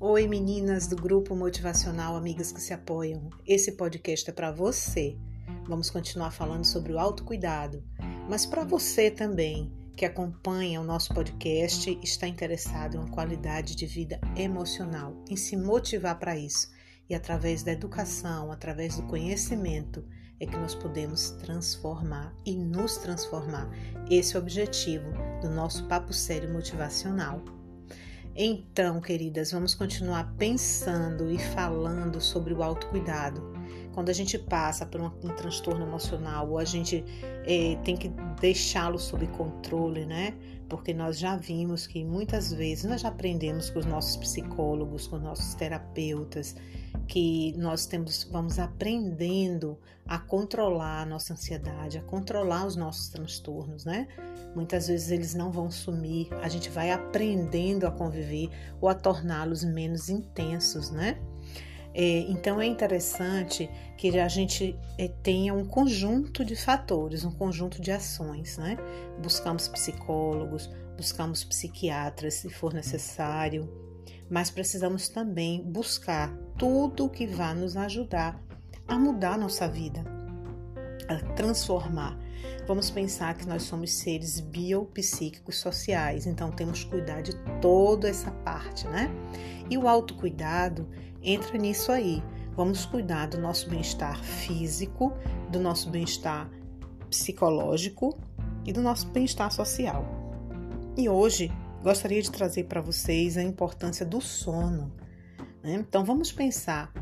Oi, meninas do grupo motivacional Amigas que se apoiam. Esse podcast é para você. Vamos continuar falando sobre o autocuidado, mas para você também que acompanha o nosso podcast e está interessado em uma qualidade de vida emocional, em se motivar para isso. E através da educação, através do conhecimento, é que nós podemos transformar e nos transformar. Esse é o objetivo do nosso papo sério motivacional. Então, queridas, vamos continuar pensando e falando sobre o autocuidado. Quando a gente passa por um, um transtorno emocional, ou a gente é, tem que deixá-lo sob controle, né? Porque nós já vimos que muitas vezes nós já aprendemos com os nossos psicólogos, com os nossos terapeutas, que nós temos, vamos aprendendo a controlar a nossa ansiedade, a controlar os nossos transtornos, né? Muitas vezes eles não vão sumir, a gente vai aprendendo a conviver ou a torná-los menos intensos, né? É, então é interessante que a gente é, tenha um conjunto de fatores, um conjunto de ações, né? Buscamos psicólogos, buscamos psiquiatras se for necessário, mas precisamos também buscar tudo que vá nos ajudar a mudar nossa vida, a transformar. Vamos pensar que nós somos seres biopsíquicos sociais, então temos que cuidar de toda essa parte, né? E o autocuidado entra nisso aí. Vamos cuidar do nosso bem-estar físico, do nosso bem-estar psicológico e do nosso bem-estar social. E hoje gostaria de trazer para vocês a importância do sono. Né? Então vamos pensar,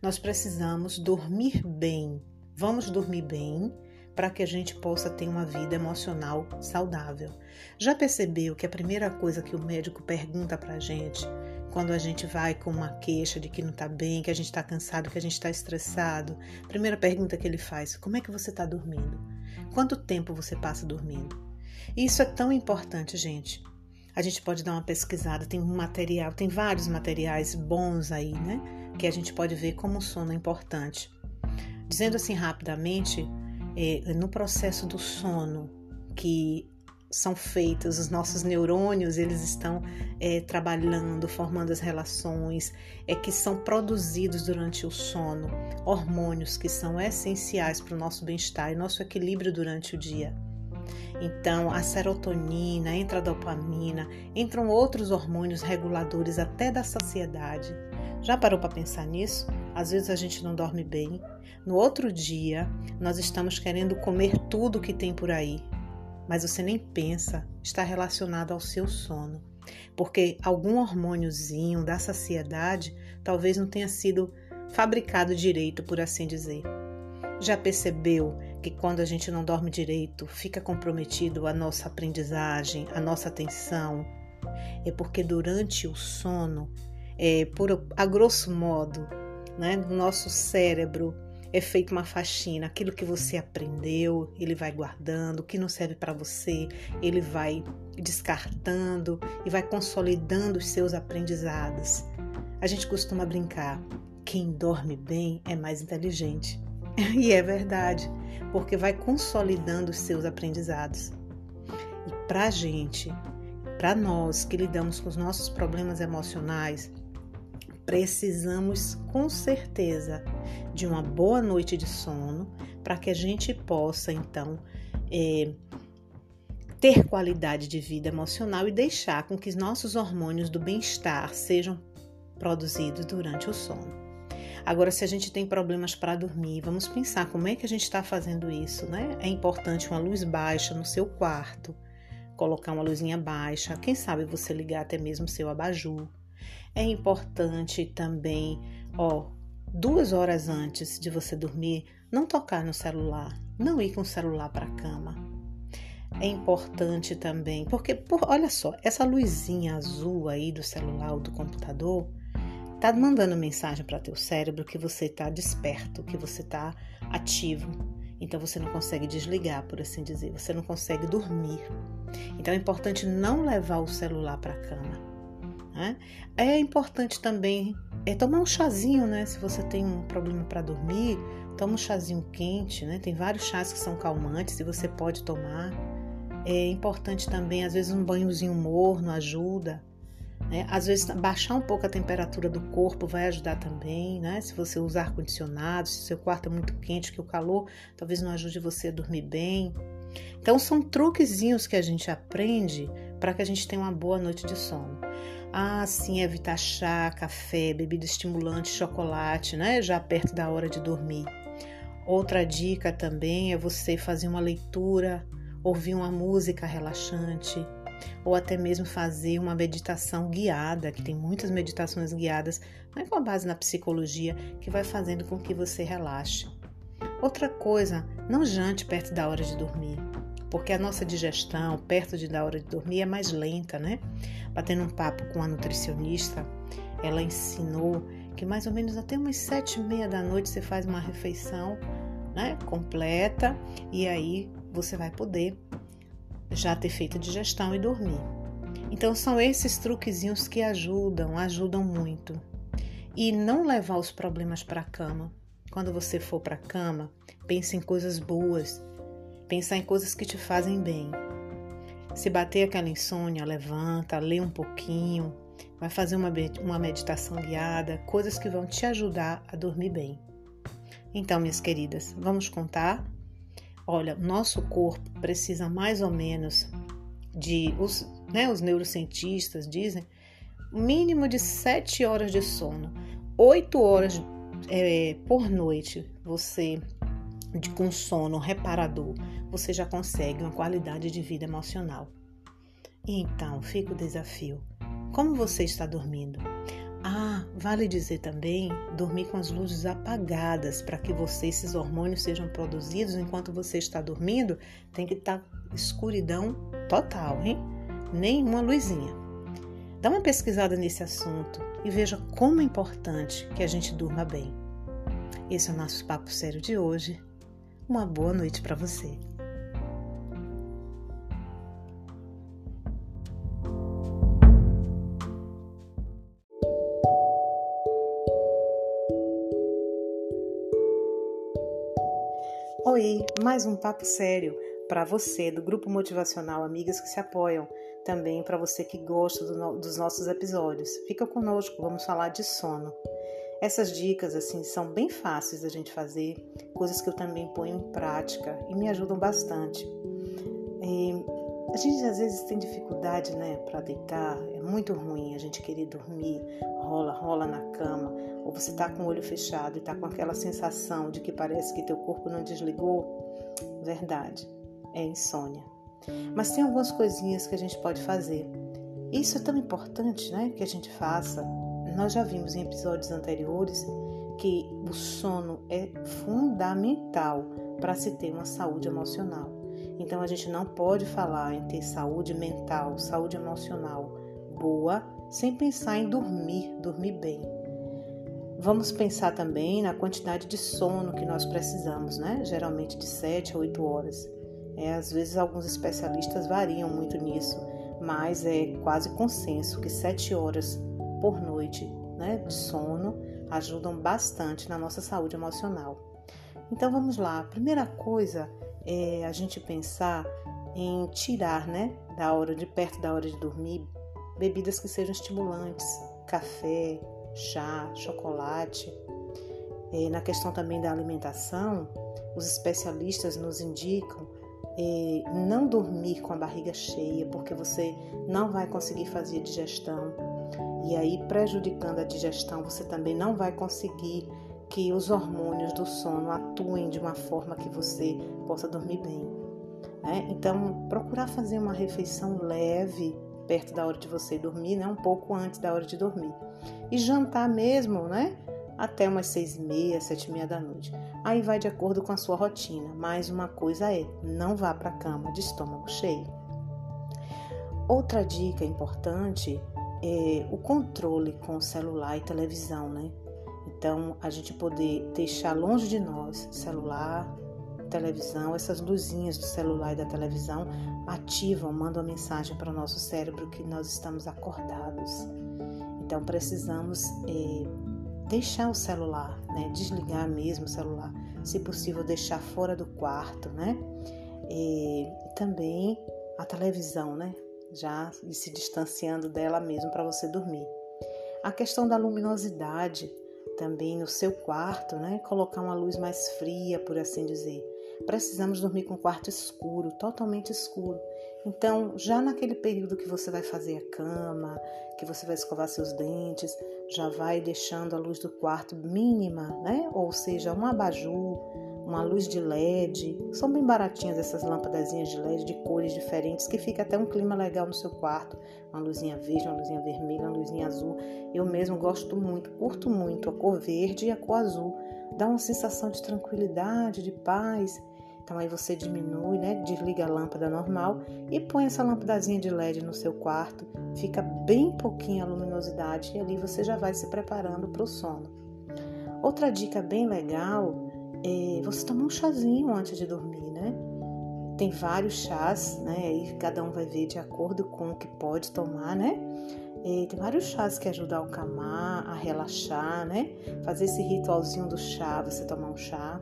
nós precisamos dormir bem. Vamos dormir bem para que a gente possa ter uma vida emocional saudável. Já percebeu que a primeira coisa que o médico pergunta para a gente quando a gente vai com uma queixa de que não está bem, que a gente está cansado, que a gente está estressado, a primeira pergunta que ele faz: como é que você está dormindo? Quanto tempo você passa dormindo? Isso é tão importante, gente a gente pode dar uma pesquisada, tem um material, tem vários materiais bons aí, né? Que a gente pode ver como o sono é importante. Dizendo assim rapidamente, é, no processo do sono que são feitos, os nossos neurônios eles estão é, trabalhando, formando as relações, é que são produzidos durante o sono hormônios que são essenciais para o nosso bem-estar e nosso equilíbrio durante o dia. Então, a serotonina, entra a dopamina, entram outros hormônios reguladores até da saciedade. Já parou para pensar nisso? Às vezes a gente não dorme bem. No outro dia, nós estamos querendo comer tudo que tem por aí, mas você nem pensa, está relacionado ao seu sono. Porque algum hormôniozinho da saciedade talvez não tenha sido fabricado direito, por assim dizer. Já percebeu que quando a gente não dorme direito, fica comprometido a nossa aprendizagem, a nossa atenção? É porque durante o sono, é, por, a grosso modo, né, no nosso cérebro é feita uma faxina. Aquilo que você aprendeu, ele vai guardando. O que não serve para você, ele vai descartando e vai consolidando os seus aprendizados. A gente costuma brincar: quem dorme bem é mais inteligente. E é verdade, porque vai consolidando os seus aprendizados. E para a gente, para nós que lidamos com os nossos problemas emocionais, precisamos com certeza de uma boa noite de sono para que a gente possa então é, ter qualidade de vida emocional e deixar com que os nossos hormônios do bem-estar sejam produzidos durante o sono. Agora, se a gente tem problemas para dormir, vamos pensar como é que a gente está fazendo isso, né? É importante uma luz baixa no seu quarto, colocar uma luzinha baixa, quem sabe você ligar até mesmo seu abajur. É importante também, ó, duas horas antes de você dormir, não tocar no celular, não ir com o celular para a cama. É importante também, porque por, olha só, essa luzinha azul aí do celular ou do computador, tá mandando mensagem para teu cérebro que você está desperto, que você está ativo. Então você não consegue desligar, por assim dizer, você não consegue dormir. Então é importante não levar o celular para a cama. Né? É importante também é tomar um chazinho, né? Se você tem um problema para dormir, toma um chazinho quente, né? Tem vários chás que são calmantes e você pode tomar. É importante também, às vezes, um banhozinho morno ajuda Né? Às vezes, baixar um pouco a temperatura do corpo vai ajudar também, né? Se você usar ar-condicionado, se seu quarto é muito quente, que o calor talvez não ajude você a dormir bem. Então, são truquezinhos que a gente aprende para que a gente tenha uma boa noite de sono. Ah, sim, evitar chá, café, bebida estimulante, chocolate, né? Já perto da hora de dormir. Outra dica também é você fazer uma leitura, ouvir uma música relaxante, ou até mesmo fazer uma meditação guiada, que tem muitas meditações guiadas, mas com a base na psicologia, que vai fazendo com que você relaxe. Outra coisa, não jante perto da hora de dormir, porque a nossa digestão perto de da hora de dormir é mais lenta, né? Batendo um papo com a nutricionista, ela ensinou que mais ou menos até umas sete e meia da noite você faz uma refeição né, completa e aí você vai poder já ter feito a digestão e dormir. Então são esses truquezinhos que ajudam, ajudam muito. E não levar os problemas para a cama. Quando você for para a cama, pense em coisas boas, pensar em coisas que te fazem bem. Se bater aquela insônia, levanta, lê um pouquinho, vai fazer uma, uma meditação guiada, coisas que vão te ajudar a dormir bem. Então, minhas queridas, vamos contar? Olha, nosso corpo precisa mais ou menos de. Os, né, os neurocientistas dizem mínimo de 7 horas de sono. 8 horas é, por noite você de, com sono reparador, você já consegue uma qualidade de vida emocional. Então, fica o desafio. Como você está dormindo? Ah, vale dizer também dormir com as luzes apagadas para que você, esses hormônios sejam produzidos enquanto você está dormindo. Tem que estar tá escuridão total, hein? Nenhuma luzinha. Dá uma pesquisada nesse assunto e veja como é importante que a gente durma bem. Esse é o nosso papo sério de hoje. Uma boa noite para você. Oi, mais um papo sério para você do grupo motivacional Amigas que se apoiam, também para você que gosta do no, dos nossos episódios. Fica conosco, vamos falar de sono. Essas dicas assim são bem fáceis da gente fazer, coisas que eu também ponho em prática e me ajudam bastante. E a gente às vezes tem dificuldade, né, para deitar. É muito ruim a gente querer dormir, rola, rola na cama, ou você tá com o olho fechado e tá com aquela sensação de que parece que teu corpo não desligou. Verdade, é insônia. Mas tem algumas coisinhas que a gente pode fazer. Isso é tão importante, né, que a gente faça. Nós já vimos em episódios anteriores que o sono é fundamental para se ter uma saúde emocional. Então a gente não pode falar em ter saúde mental, saúde emocional boa sem pensar em dormir, dormir bem. Vamos pensar também na quantidade de sono que nós precisamos, né? Geralmente de 7 a 8 horas. É, às vezes alguns especialistas variam muito nisso, mas é quase consenso que 7 horas por noite né, de sono ajudam bastante na nossa saúde emocional. Então vamos lá. A primeira coisa é a gente pensar em tirar, né, da hora de perto da hora de dormir, bebidas que sejam estimulantes, café, chá, chocolate. É, na questão também da alimentação, os especialistas nos indicam é, não dormir com a barriga cheia, porque você não vai conseguir fazer digestão. E aí, prejudicando a digestão, você também não vai conseguir que os hormônios do sono atuem de uma forma que você possa dormir bem. Né? Então, procurar fazer uma refeição leve perto da hora de você dormir, né? um pouco antes da hora de dormir. E jantar mesmo, né? Até umas seis e meia, sete e meia da noite. Aí vai de acordo com a sua rotina. Mas uma coisa é, não vá para a cama de estômago cheio. Outra dica importante é o controle com celular e televisão, né? Então, a gente poder deixar longe de nós celular, televisão, essas luzinhas do celular e da televisão ativam, mandam mensagem para o nosso cérebro que nós estamos acordados. Então, precisamos é, deixar o celular, né? desligar mesmo o celular, se possível, deixar fora do quarto, né? E também a televisão, né? Já e se distanciando dela mesmo para você dormir. A questão da luminosidade também no seu quarto, né? Colocar uma luz mais fria, por assim dizer. Precisamos dormir com o quarto escuro, totalmente escuro. Então, já naquele período que você vai fazer a cama, que você vai escovar seus dentes, já vai deixando a luz do quarto mínima, né? Ou seja, um abajur, uma luz de LED. São bem baratinhas essas lâmpadazinhas de LED de cores diferentes que fica até um clima legal no seu quarto. Uma luzinha verde, uma luzinha vermelha, uma luzinha azul. Eu mesmo gosto muito, curto muito a cor verde e a cor azul. Dá uma sensação de tranquilidade, de paz. Então aí você diminui, né? Desliga a lâmpada normal e põe essa lâmpadazinha de LED no seu quarto. Fica bem pouquinha a luminosidade e ali você já vai se preparando para o sono. Outra dica bem legal é você tomar um chazinho antes de dormir, né? Tem vários chás, né? E cada um vai ver de acordo com o que pode tomar, né? E tem vários chás que ajudam a acalmar, a relaxar, né? Fazer esse ritualzinho do chá, você tomar um chá.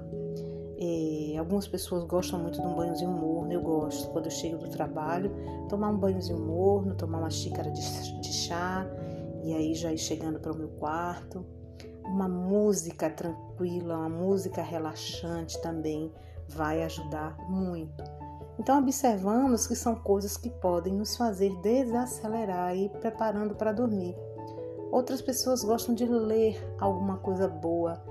É, algumas pessoas gostam muito de um banhozinho morno, eu gosto. Quando eu chego do trabalho, tomar um banhozinho morno, tomar uma xícara de, de chá e aí já ir chegando para o meu quarto. Uma música tranquila, uma música relaxante também vai ajudar muito. Então, observamos que são coisas que podem nos fazer desacelerar e ir preparando para dormir. Outras pessoas gostam de ler alguma coisa boa,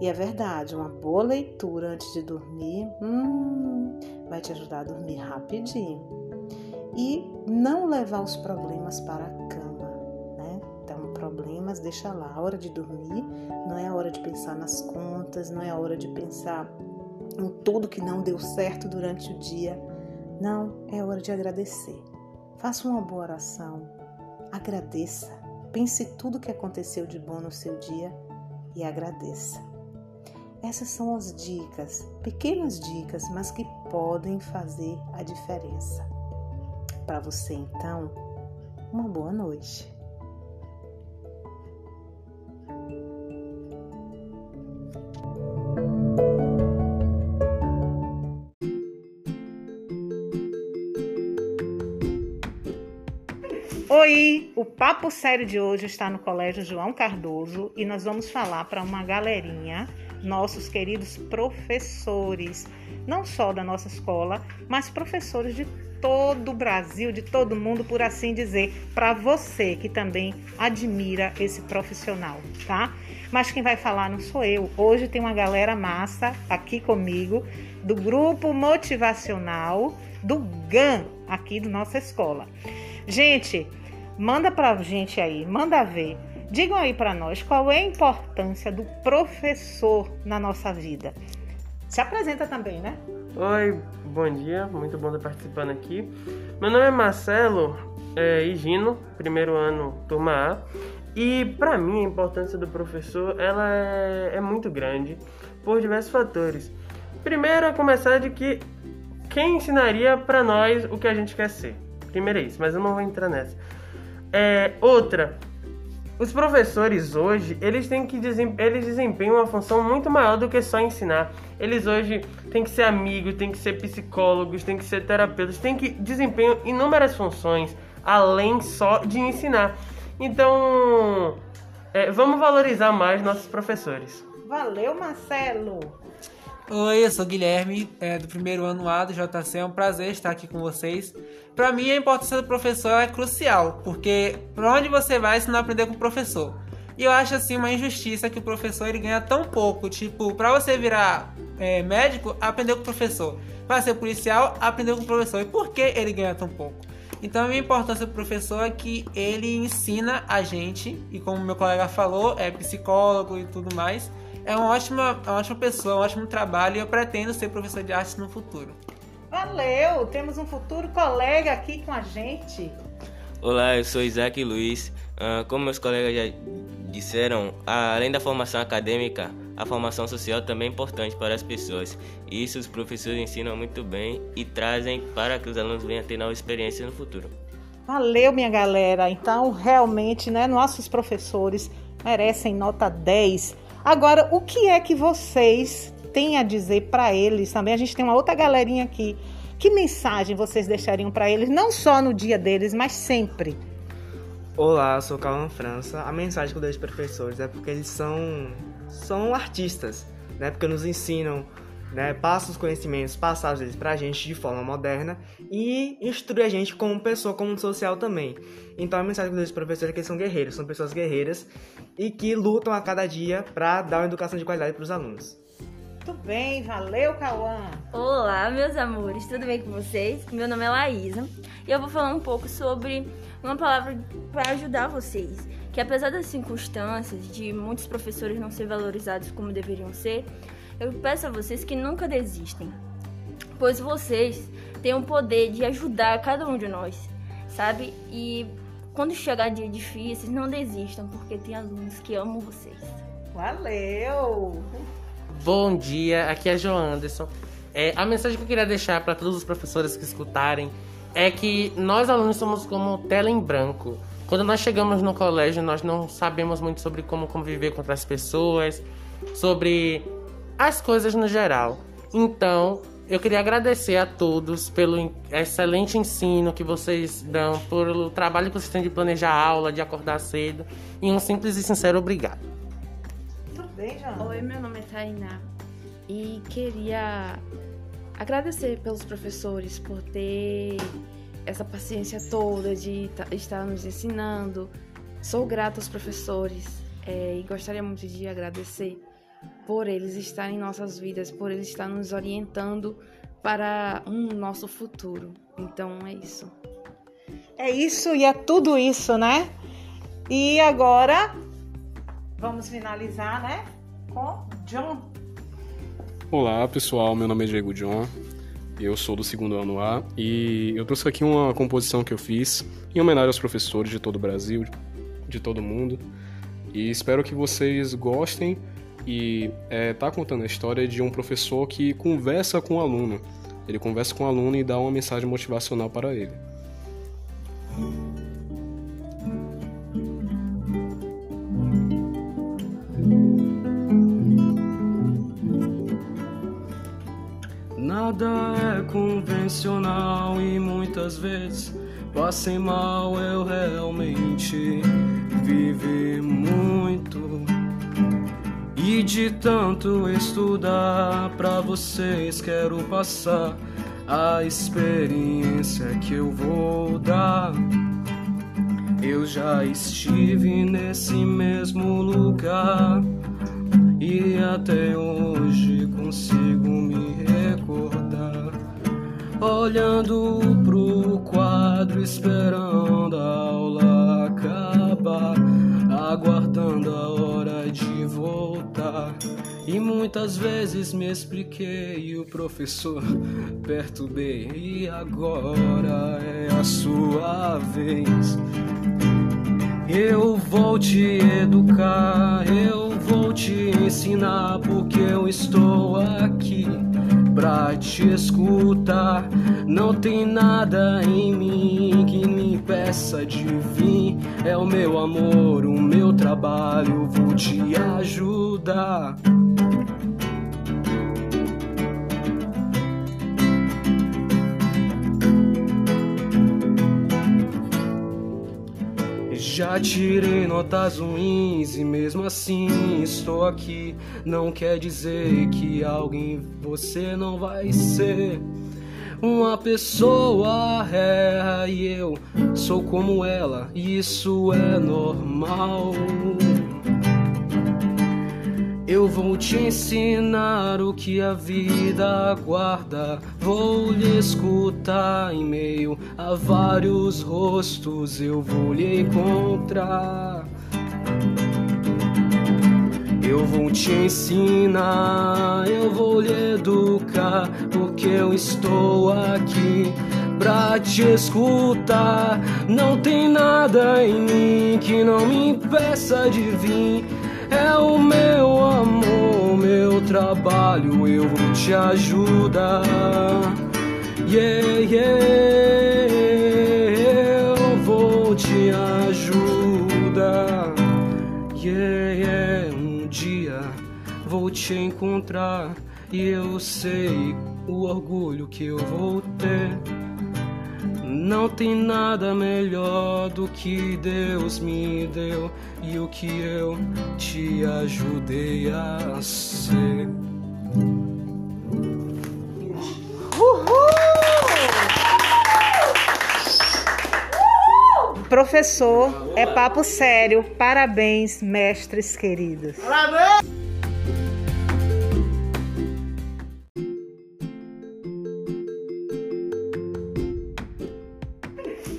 e é verdade, uma boa leitura antes de dormir hum, vai te ajudar a dormir rapidinho. E não levar os problemas para a cama, problemas deixa lá. A hora de dormir não é a hora de pensar nas contas, não é a hora de pensar em tudo que não deu certo durante o dia. Não, é hora de agradecer. Faça uma boa oração, agradeça, pense tudo que aconteceu de bom no seu dia e agradeça. Essas são as dicas, pequenas dicas, mas que podem fazer a diferença. Para você, então, uma boa noite. Oi, o papo sério de hoje está no Colégio João Cardoso e nós vamos falar para uma galerinha nossos queridos professores, não só da nossa escola, mas professores de todo o Brasil, de todo mundo, por assim dizer, para você que também admira esse profissional, tá? Mas quem vai falar não sou eu. Hoje tem uma galera massa aqui comigo do grupo motivacional do GAN aqui da nossa escola. Gente, manda pra gente aí, manda ver Digam aí para nós qual é a importância do professor na nossa vida. Se apresenta também, né? Oi, bom dia, muito bom estar participando aqui. Meu nome é Marcelo é, Higino, primeiro ano, turma A. E para mim a importância do professor ela é, é muito grande por diversos fatores. Primeiro, a começar de que quem ensinaria para nós o que a gente quer ser. Primeiro é isso, mas eu não vou entrar nessa. É, outra, os professores hoje, eles têm que eles desempenham uma função muito maior do que só ensinar. Eles hoje têm que ser amigos, têm que ser psicólogos, têm que ser terapeutas, têm que desempenhar inúmeras funções além só de ensinar. Então, é, vamos valorizar mais nossos professores. Valeu, Marcelo. Oi, eu sou Guilherme, é, do primeiro ano A do JC. É um prazer estar aqui com vocês. Para mim, a importância do professor é crucial, porque para onde você vai se não aprender com o professor? E eu acho assim uma injustiça que o professor ele ganha tão pouco. Tipo, para você virar é, médico, aprender com o professor. Para ser policial, aprender com o professor. E por que ele ganha tão pouco? Então, a minha importância do professor é que ele ensina a gente, e como meu colega falou, é psicólogo e tudo mais é uma ótima, uma ótima pessoa, um ótimo trabalho e eu pretendo ser professor de arte no futuro. Valeu! Temos um futuro colega aqui com a gente. Olá, eu sou Isaac Luiz. Uh, como meus colegas já disseram, além da formação acadêmica, a formação social também é importante para as pessoas. Isso os professores ensinam muito bem e trazem para que os alunos venham a ter novas experiências no futuro. Valeu, minha galera. Então, realmente, né, nossos professores merecem nota 10 Agora, o que é que vocês têm a dizer para eles também? A gente tem uma outra galerinha aqui Que mensagem vocês deixariam para eles, não só no dia deles, mas sempre? Olá, eu sou Calma França. A mensagem que eu deixo para os professores é porque eles são, são artistas, né? Porque nos ensinam, né? Passam os conhecimentos passados deles para a gente de forma moderna e instrui a gente como pessoa, como social também. Então a mensagem que eu deixo para os professores é que eles são guerreiros, são pessoas guerreiras e que lutam a cada dia para dar uma educação de qualidade para os alunos. Muito bem, valeu, Cauã! Olá, meus amores, tudo bem com vocês? Meu nome é Laísa e eu vou falar um pouco sobre uma palavra para ajudar vocês. Que apesar das circunstâncias de muitos professores não ser valorizados como deveriam ser, eu peço a vocês que nunca desistem, pois vocês têm o poder de ajudar cada um de nós, sabe? E quando chegar dia difíceis, não desistam, porque tem alunos que amam vocês. Valeu! Bom dia, aqui é João Anderson. É, a mensagem que eu queria deixar para todos os professores que escutarem é que nós alunos somos como tela em branco. Quando nós chegamos no colégio, nós não sabemos muito sobre como conviver com outras pessoas, sobre as coisas no geral. Então, eu queria agradecer a todos pelo excelente ensino que vocês dão, pelo trabalho que vocês têm de planejar a aula, de acordar cedo, e um simples e sincero obrigado. Tudo bem, João? Oi, meu nome é Tainá e queria agradecer pelos professores por ter essa paciência toda de estar nos ensinando. Sou grata aos professores é, e gostaria muito de agradecer por eles estarem em nossas vidas, por eles estar nos orientando para um nosso futuro. Então é isso. É isso e é tudo isso, né? E agora vamos finalizar, né? Com John. Olá pessoal, meu nome é Diego John, eu sou do segundo ano A e eu trouxe aqui uma composição que eu fiz em homenagem aos professores de todo o Brasil, de todo o mundo, e espero que vocês gostem e é, tá contando a história de um professor que conversa com o aluno. Ele conversa com o aluno e dá uma mensagem motivacional para ele. Nada é convencional e muitas vezes passei mal. Eu realmente vivi muito e de tanto estudar pra vocês quero passar a experiência que eu vou dar. Eu já estive nesse mesmo lugar e até hoje consigo me recordar. Olhando pro quadro, esperando a E muitas vezes me expliquei e o professor perturbei. E agora é a sua vez. Eu vou te educar, eu vou te ensinar, porque eu estou aqui pra te escutar. Não tem nada em mim que me peça de vir. É o meu amor, o meu trabalho, vou te ajudar. Já tirei notas ruins e mesmo assim estou aqui. Não quer dizer que alguém você não vai ser. Uma pessoa erra e eu sou como ela, isso é normal. Eu vou te ensinar o que a vida aguarda. Vou lhe escutar em meio a vários rostos. Eu vou lhe encontrar. Eu vou te ensinar, eu vou lhe educar, porque eu estou aqui pra te escutar. Não tem nada em mim que não me impeça de vir. É o meu amor, meu trabalho, eu vou te ajudar. Yeah, yeah, eu vou te ajudar. Yeah, yeah, um dia vou te encontrar e eu sei o orgulho que eu vou ter. Não tem nada melhor do que Deus me deu e o que eu te ajudei a ser. Professor, é papo sério. Parabéns, mestres queridos.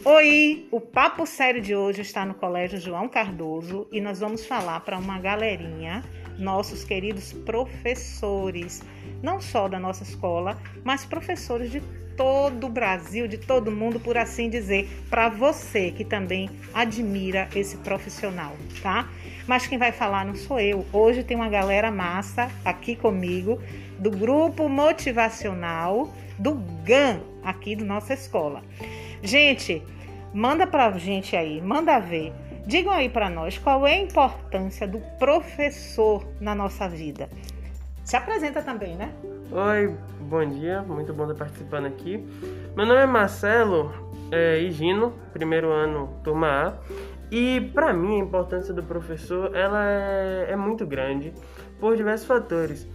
Oi, o papo sério de hoje está no Colégio João Cardoso e nós vamos falar para uma galerinha, nossos queridos professores, não só da nossa escola, mas professores de todo o Brasil, de todo mundo, por assim dizer, para você que também admira esse profissional, tá? Mas quem vai falar não sou eu. Hoje tem uma galera massa aqui comigo do grupo motivacional do GAN aqui da nossa escola. Gente, manda pra gente aí, manda ver. Digam aí para nós qual é a importância do professor na nossa vida. Se apresenta também, né? Oi, bom dia, muito bom estar participando aqui. Meu nome é Marcelo é, Higino, primeiro ano, turma A. E para mim a importância do professor ela é, é muito grande por diversos fatores.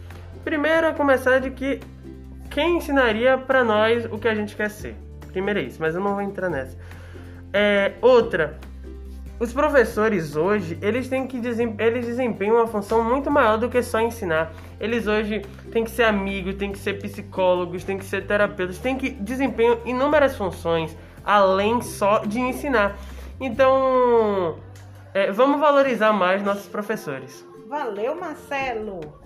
Primeiro, a começar de que quem ensinaria para nós o que a gente quer ser. Primeiro é isso, mas eu não vou entrar nessa. É, outra, os professores hoje, eles têm que eles desempenham uma função muito maior do que só ensinar. Eles hoje têm que ser amigos, têm que ser psicólogos, têm que ser terapeutas, têm que desempenhar inúmeras funções além só de ensinar. Então, é, vamos valorizar mais nossos professores. Valeu, Marcelo!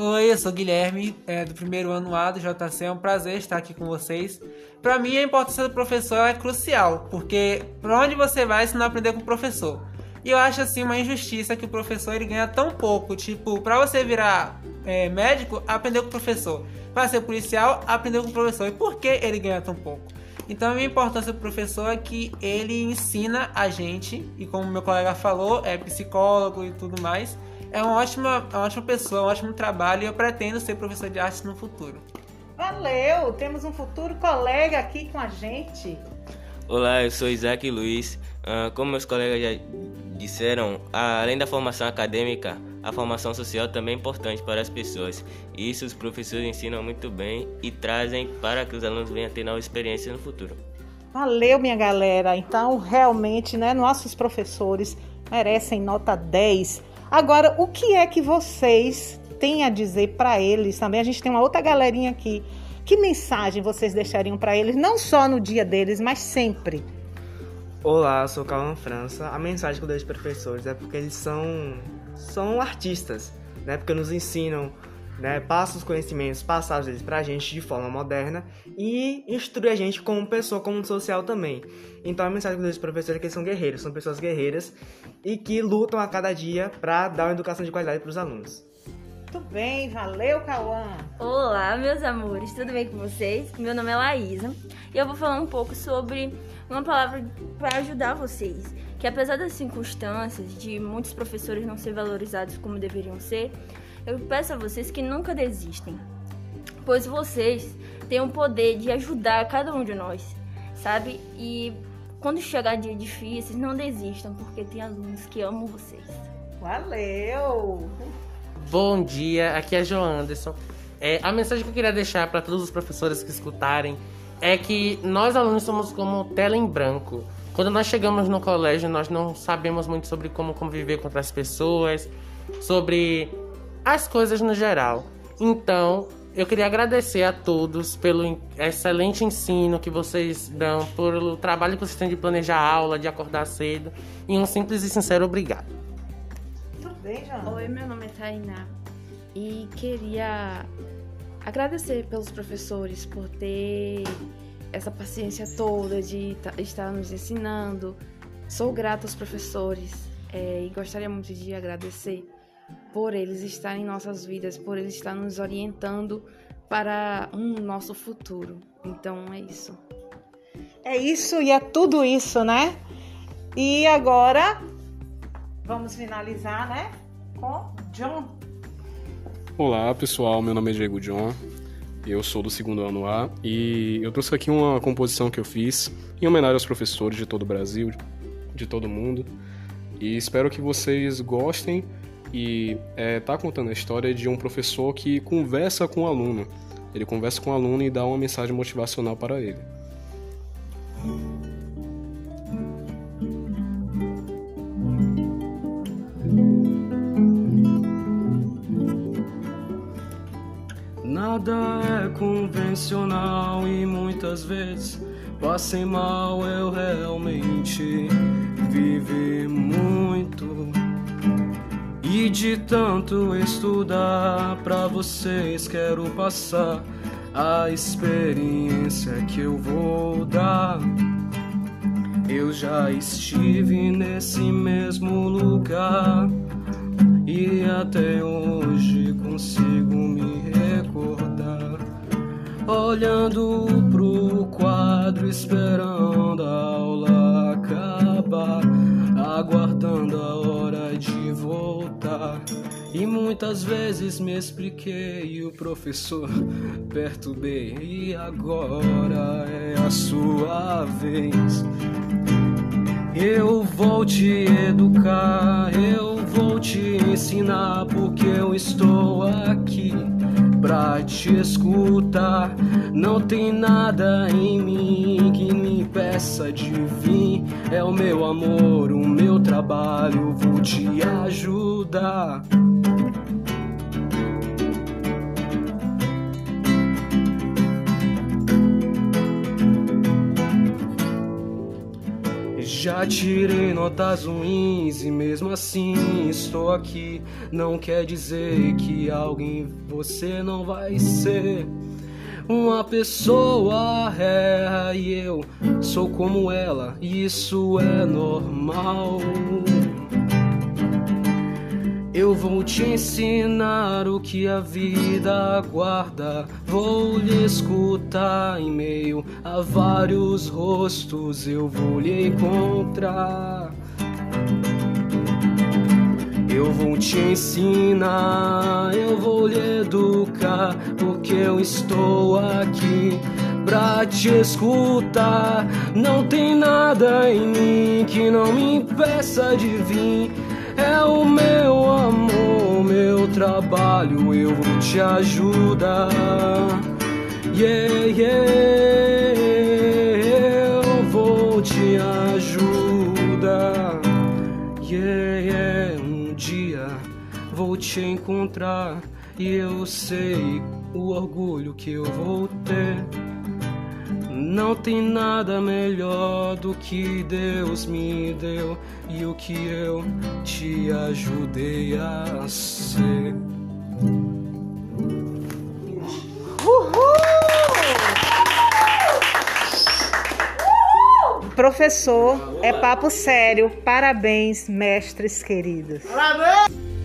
Oi, eu sou o Guilherme, é, do primeiro ano A do JC. É um prazer estar aqui com vocês. Para mim, a importância do professor é crucial, porque para onde você vai se não aprender com o professor? E eu acho assim uma injustiça que o professor ele ganha tão pouco. Tipo, para você virar é, médico, aprender com o professor. Para ser policial, aprender com o professor. E por que ele ganha tão pouco? Então, a minha importância do professor é que ele ensina a gente, e como meu colega falou, é psicólogo e tudo mais é uma ótima, uma ótima pessoa, um ótimo trabalho e eu pretendo ser professor de arte no futuro. Valeu! Temos um futuro colega aqui com a gente. Olá, eu sou Isaac Luiz. Uh, como meus colegas já disseram, além da formação acadêmica, a formação social também é importante para as pessoas. Isso os professores ensinam muito bem e trazem para que os alunos venham a ter novas experiências no futuro. Valeu, minha galera. Então, realmente, né, nossos professores merecem nota 10 Agora, o que é que vocês têm a dizer para eles também? A gente tem uma outra galerinha aqui. Que mensagem vocês deixariam para eles, não só no dia deles, mas sempre? Olá, eu sou Calma França. A mensagem que eu deixo para os professores é porque eles são, são artistas, né? Porque nos ensinam né, passa os conhecimentos passados deles pra gente de forma moderna e instrui a gente como pessoa, como social também. Então a mensagem dos professores é que eles são guerreiros, são pessoas guerreiras e que lutam a cada dia para dar uma educação de qualidade para os alunos. Muito bem, valeu, Cauã! Olá, meus amores, tudo bem com vocês? Meu nome é Laísa e eu vou falar um pouco sobre uma palavra para ajudar vocês. Que apesar das circunstâncias de muitos professores não ser valorizados como deveriam ser, eu peço a vocês que nunca desistem, pois vocês têm o poder de ajudar cada um de nós, sabe? E quando chegar dia difícil, não desistam, porque tem alunos que amam vocês. Valeu! Bom dia, aqui é João Anderson. É, a mensagem que eu queria deixar para todos os professores que escutarem é que nós alunos somos como tela em branco. Quando nós chegamos no colégio, nós não sabemos muito sobre como conviver com outras pessoas, sobre as coisas no geral. Então, eu queria agradecer a todos pelo excelente ensino que vocês dão, pelo trabalho que vocês têm de planejar a aula, de acordar cedo. E um simples e sincero obrigado. Tudo bem, João? Oi, meu nome é Tainá. E queria agradecer pelos professores por ter essa paciência toda de estar nos ensinando. Sou grata aos professores é, e gostaria muito de agradecer por eles estarem em nossas vidas, por eles estar nos orientando para um nosso futuro. Então é isso. É isso e é tudo isso, né? E agora vamos finalizar, né? Com John. Olá pessoal, meu nome é Diego John. Eu sou do segundo ano A e eu trouxe aqui uma composição que eu fiz em homenagem aos professores de todo o Brasil, de todo o mundo. E espero que vocês gostem e é, tá contando a história de um professor que conversa com o aluno. Ele conversa com o aluno e dá uma mensagem motivacional para ele. Nada é convencional e muitas vezes passei mal. Eu realmente vivi muito. E de tanto estudar pra vocês, quero passar a experiência que eu vou dar. Eu já estive nesse mesmo lugar e até hoje consigo me recordar. Olhando pro quadro, esperando a E muitas vezes me expliquei e o professor perturbei. E agora é a sua vez. Eu vou te educar, eu vou te ensinar, porque eu estou aqui pra te escutar. Não tem nada em mim que me peça de vir. É o meu amor, o meu trabalho, vou te ajudar. Já tirei notas ruins e mesmo assim estou aqui. Não quer dizer que alguém você não vai ser. Uma pessoa erra e eu sou como ela, isso é normal. Eu vou te ensinar o que a vida aguarda. Vou lhe escutar em meio a vários rostos. Eu vou lhe encontrar. Eu vou te ensinar, eu vou lhe educar, porque eu estou aqui pra te escutar. Não tem nada em mim que não me impeça de vir. É o meu amor, meu trabalho, eu vou te ajudar. Yeah, yeah, eu vou te ajudar. Yeah, yeah, um dia vou te encontrar e eu sei o orgulho que eu vou ter. Não tem nada melhor do que Deus me deu e o que eu te ajudei a ser. Professor, é papo sério. Parabéns, mestres queridos. Parabéns!